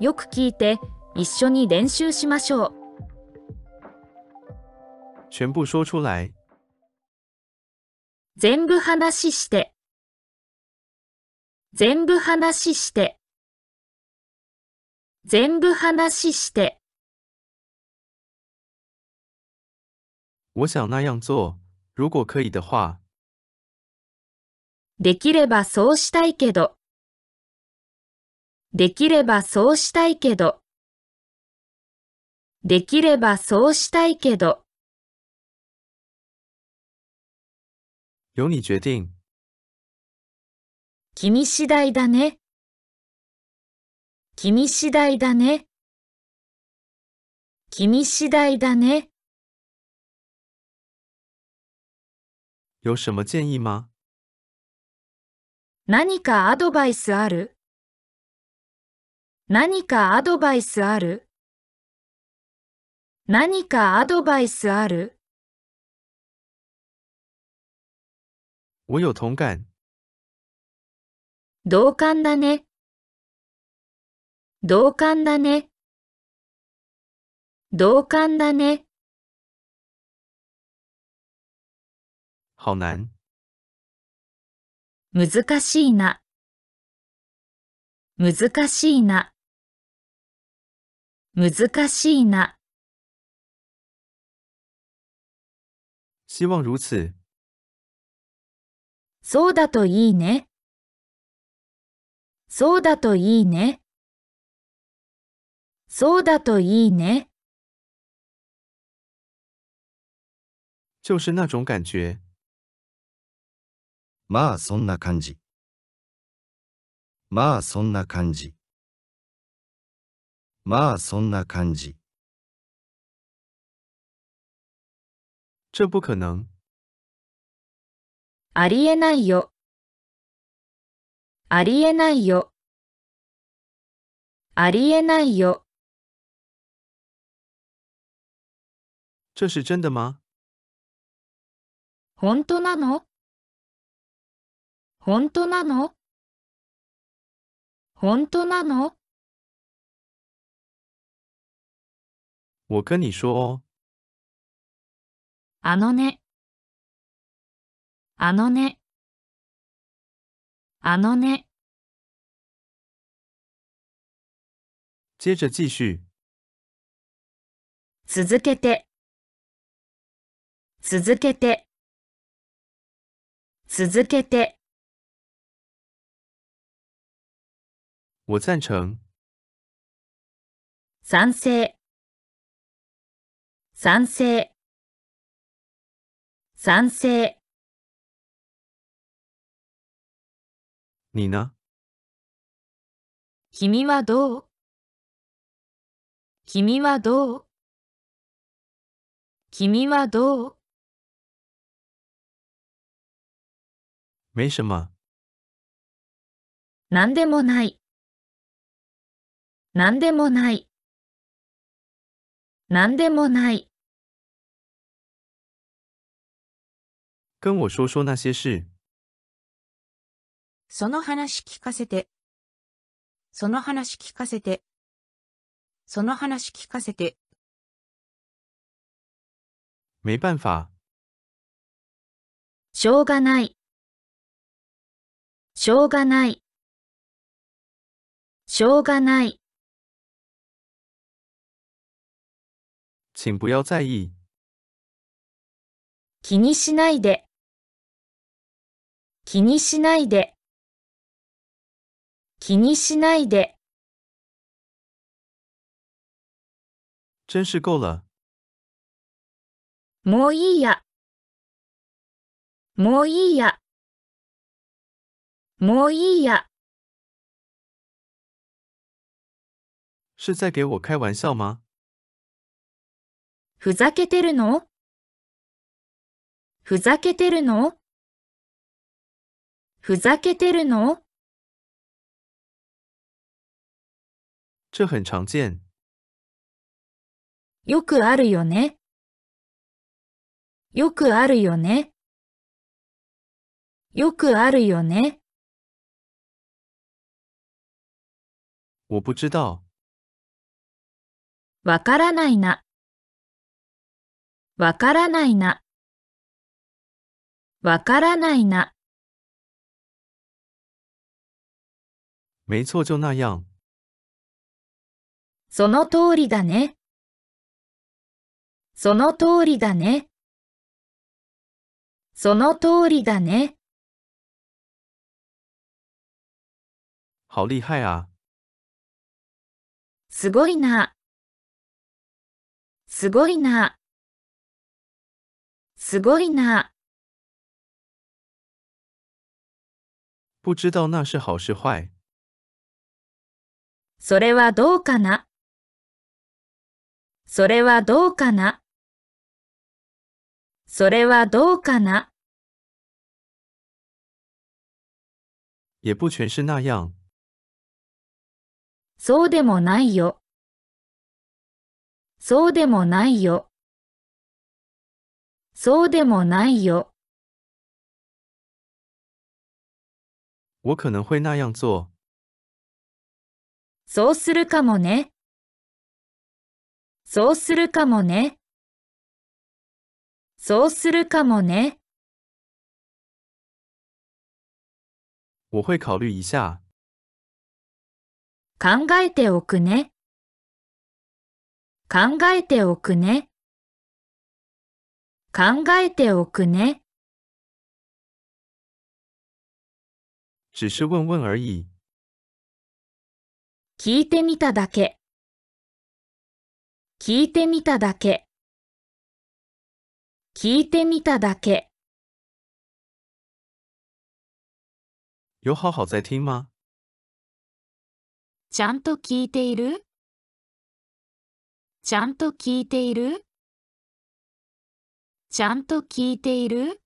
よく聞いて、一緒に練習しましょう。全部说出来。全部話して。全部話して。全部話して。我想那样做，如果可以的话。できればそうしたいけど。できればそうしたいけど。できればそうしたいけど。由你决定。君次第だね。君次第だね。君次第だね。有什么建议吗？何かアドバイスある？何かアドバイスある？何かアドバイスある？我有同感。同感だね。同感だね。同感だね。好难。難しいな。難しいな。難しいな。希望如此。そうだといいね。そうだといいね。そうだといいね。就是那种感觉。まあそんな感じ。まあそんな感じ。まあそんな感じ。这不可能。ありえないよ。ありえないよ。ありえないよ。这是真的吗？本当なの？本当なの？本当なの？我跟你说哦。あのね。あのね。あのね。接着继续。続けて。続けて。続けて。我赞成。賛成。 賛成。賛成。你呢？君はどう？君はどう？君はどう？没什么。なんでもない。なんでもない。なんでもない。跟我说说那些事。その話聞かせて。その話聞かせて。その話聞かせて。没办法。しょうがない。しょうがない。しょうがない。请不要在意。気にしないで。気にしないで。気にしないで。真是够了。もういいや。もういいや。もういいや。是在给我开玩笑吗？ふざけてるの？ふざけてるの？ふざけてるの？这很常见。よくあるよね。よくあるよね。よくあるよね。我不知道。わからないな。わからないな。わからないな。没错，就那样。その通りだね。その通りだね。その通りだね。好厉害啊！すごいな。すごいな。すごいな。不知道那是好是坏。それはどうかな？それはどうかな？それはどうかな？也不全是那样。そうでもないよ。そうでもないよ。そうでもないよ。我可能会那样做。そうするかもね。そうするかもね。そうするかもね。我会考虑一下。考えておくね。考えておくね。考えておくね。只是问问而已。聞いてみただけ。聞いてみただけ。聞いてみただけ。有好好在听吗？ちゃんと聞いている？ちゃんと聞いている？ちゃんと聞いている？